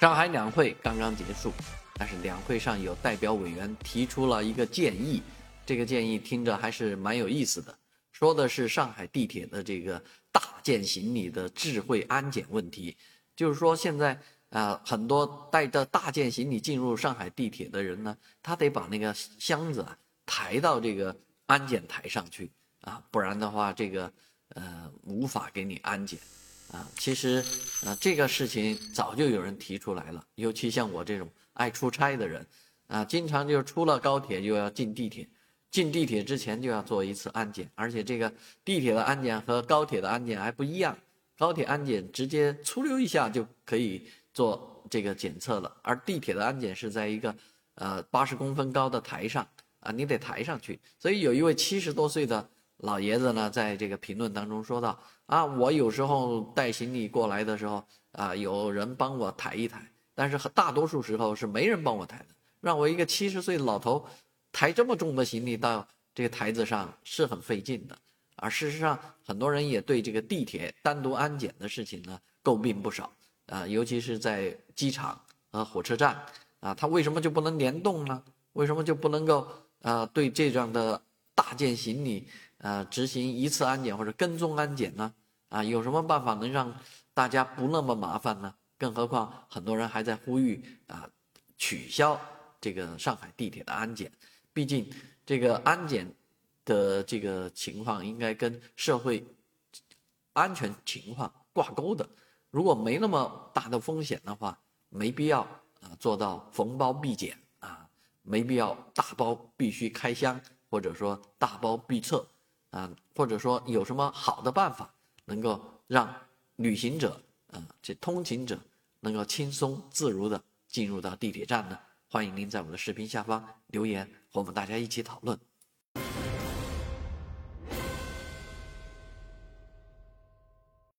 上海两会刚刚结束，但是两会上有代表委员提出了一个建议，这个建议听着还是蛮有意思的，说的是上海地铁的这个大件行李的智慧安检问题，就是说现在啊、很多带着大件行李进入上海地铁的人呢，他得把那个箱子啊抬到这个安检台上去啊，不然的话这个呃无法给你安检。啊，其实，啊，这个事情早就有人提出来了，尤其像我这种爱出差的人，啊，经常就出了高铁就要进地铁，进地铁之前就要做一次安检，而且这个地铁的安检和高铁的安检还不一样，高铁安检直接出溜一下就可以做这个检测了，而地铁的安检是在一个呃八十公分高的台上啊，你得抬上去，所以有一位七十多岁的。老爷子呢，在这个评论当中说到啊，我有时候带行李过来的时候啊，有人帮我抬一抬，但是大多数时候是没人帮我抬的，让我一个七十岁的老头抬这么重的行李到这个台子上是很费劲的。而事实上，很多人也对这个地铁单独安检的事情呢诟病不少啊，尤其是在机场和火车站啊，它为什么就不能联动呢？为什么就不能够啊对这样的大件行李？呃，执行一次安检或者跟踪安检呢？啊，有什么办法能让大家不那么麻烦呢？更何况很多人还在呼吁啊，取消这个上海地铁的安检。毕竟这个安检的这个情况应该跟社会安全情况挂钩的。如果没那么大的风险的话，没必要啊做到逢包必检啊，没必要大包必须开箱，或者说大包必测。啊，或者说有什么好的办法，能够让旅行者啊，这通勤者能够轻松自如的进入到地铁站呢？欢迎您在我们的视频下方留言，和我们大家一起讨论。